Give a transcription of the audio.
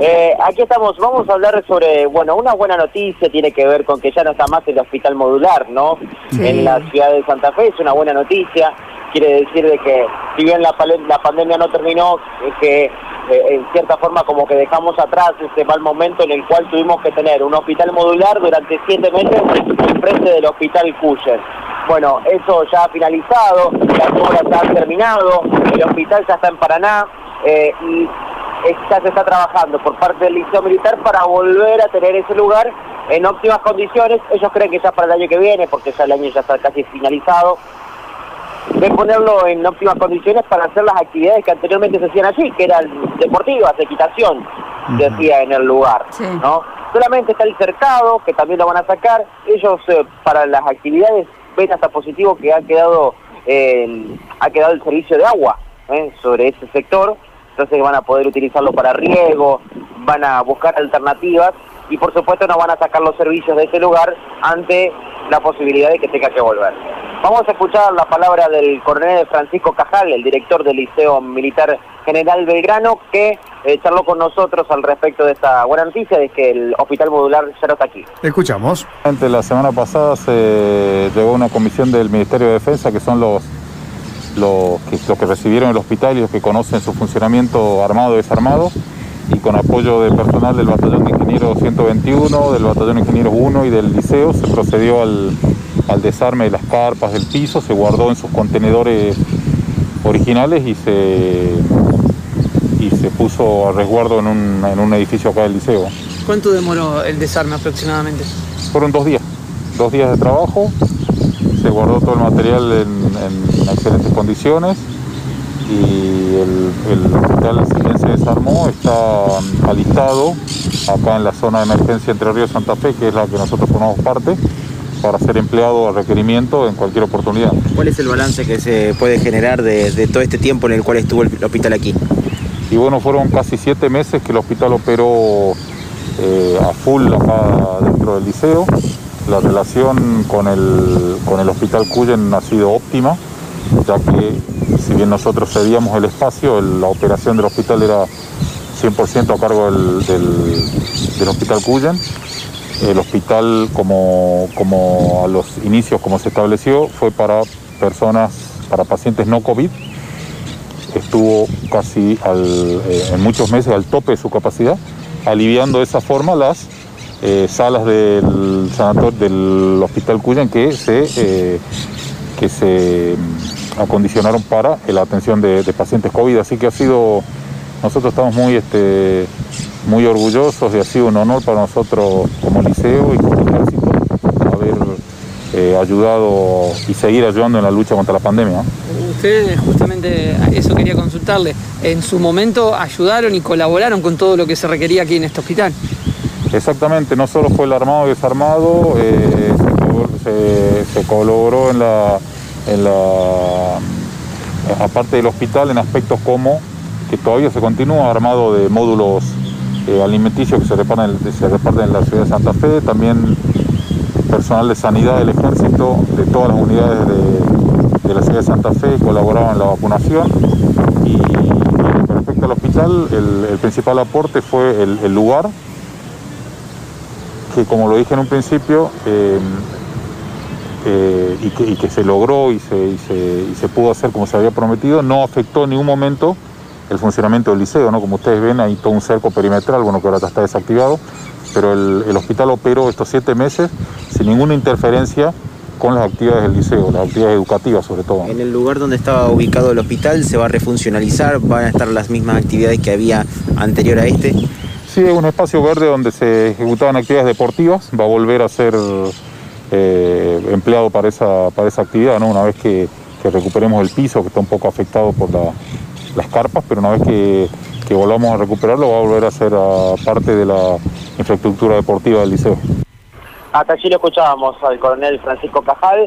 Eh, aquí estamos, vamos a hablar sobre, bueno, una buena noticia tiene que ver con que ya no está más el hospital modular, ¿no? En la ciudad de Santa Fe, es una buena noticia, quiere decir de que si bien la, la pandemia no terminó, es que eh, en cierta forma como que dejamos atrás ese mal momento en el cual tuvimos que tener un hospital modular durante siete meses en frente del hospital Cuyer. Bueno, eso ya ha finalizado, las obras ya han terminado, el hospital ya está en Paraná eh, y ya se está trabajando por parte del Liceo Militar para volver a tener ese lugar en óptimas condiciones. Ellos creen que ya para el año que viene, porque ya el año ya está casi finalizado, de ponerlo en óptimas condiciones para hacer las actividades que anteriormente se hacían allí, que eran deportivas, equitación, se hacía en el lugar, ¿no? Solamente está el cercado, que también lo van a sacar. Ellos eh, para las actividades ven hasta positivo que ha quedado, eh, ha quedado el servicio de agua ¿eh? sobre ese sector, entonces van a poder utilizarlo para riego, van a buscar alternativas y por supuesto no van a sacar los servicios de ese lugar ante la posibilidad de que tenga que volver. Vamos a escuchar la palabra del coronel Francisco Cajal, el director del Liceo Militar General Belgrano, que eh, charló con nosotros al respecto de esta buena noticia de que el hospital modular ya no está aquí. Escuchamos. La semana pasada se llegó una comisión del Ministerio de Defensa, que son los, los, que, los que recibieron el hospital y los que conocen su funcionamiento armado y desarmado, y con apoyo de personal del Batallón de Ingenieros 121, del Batallón de Ingenieros 1 y del Liceo, se procedió al, al desarme de las carpas del piso, se guardó en sus contenedores originales y se, y se puso a resguardo en un, en un edificio acá del liceo. ¿Cuánto demoró el desarme aproximadamente? Fueron dos días, dos días de trabajo, se guardó todo el material en, en excelentes condiciones y el, el hospital si bien se desarmó está alistado acá en la zona de emergencia Entre Ríos Santa Fe, que es la que nosotros formamos parte, para ser empleado a requerimiento en cualquier oportunidad. ¿Cuál es el balance que se puede generar de, todo este tiempo en el cual estuvo el hospital aquí? Y bueno, fueron casi siete meses que el hospital operó eh, a full acá dentro del liceo. La relación con el, con el hospital Cuyen ha sido óptima, ya que si bien nosotros cedíamos el espacio, la operación del hospital era 100% a cargo del, del hospital Cuyen el hospital, como, como a los inicios, como se estableció, fue para personas, para pacientes no COVID. Estuvo casi eh, en muchos meses al tope de su capacidad, aliviando de esa forma las eh, salas del sanatorio del Hospital Cuyan que se, eh, que se mm, acondicionaron para la atención de, pacientes COVID. Así que ha sido, nosotros estamos muy este, muy orgullosos y ha sido un honor para nosotros como liceo y como ejército haber eh, ayudado y seguir ayudando en la lucha contra la pandemia. Ustedes justamente eso quería consultarle, en su momento ayudaron y colaboraron con todo lo que se requería aquí en este hospital. Exactamente, no solo fue el armado y desarmado, eh, se, colaboró en la, en la, aparte del hospital, en aspectos como que todavía se continúa armado de módulos eh, alimenticios que se reparten, en la ciudad de Santa Fe, también personal de sanidad del ejército, de todas las unidades de, la ciudad de Santa Fe colaboraban en la vacunación. Y, con respecto al hospital el, principal aporte fue el, lugar que como lo dije en un principio eh, eh, y, que, se logró y se, y se pudo hacer como se había prometido, no afectó en ningún momento el funcionamiento del liceo, ¿no? Como ustedes ven, hay todo un cerco perimetral, bueno, que ahora está desactivado, pero el, hospital operó estos siete meses sin ninguna interferencia con las actividades del liceo, las actividades educativas sobre todo. En el lugar donde estaba ubicado el hospital se va a refuncionalizar, van a estar las mismas actividades que había anterior a este. Sí, es un espacio verde donde se ejecutaban actividades deportivas, va a volver a ser eh, empleado para esa, para esa actividad, ¿no? una vez que, recuperemos el piso que está un poco afectado por la, las carpas, pero una vez que, que volvamos a recuperarlo va a volver a ser parte de la infraestructura deportiva del liceo. Hasta allí lo escuchábamos al coronel Francisco Cajal.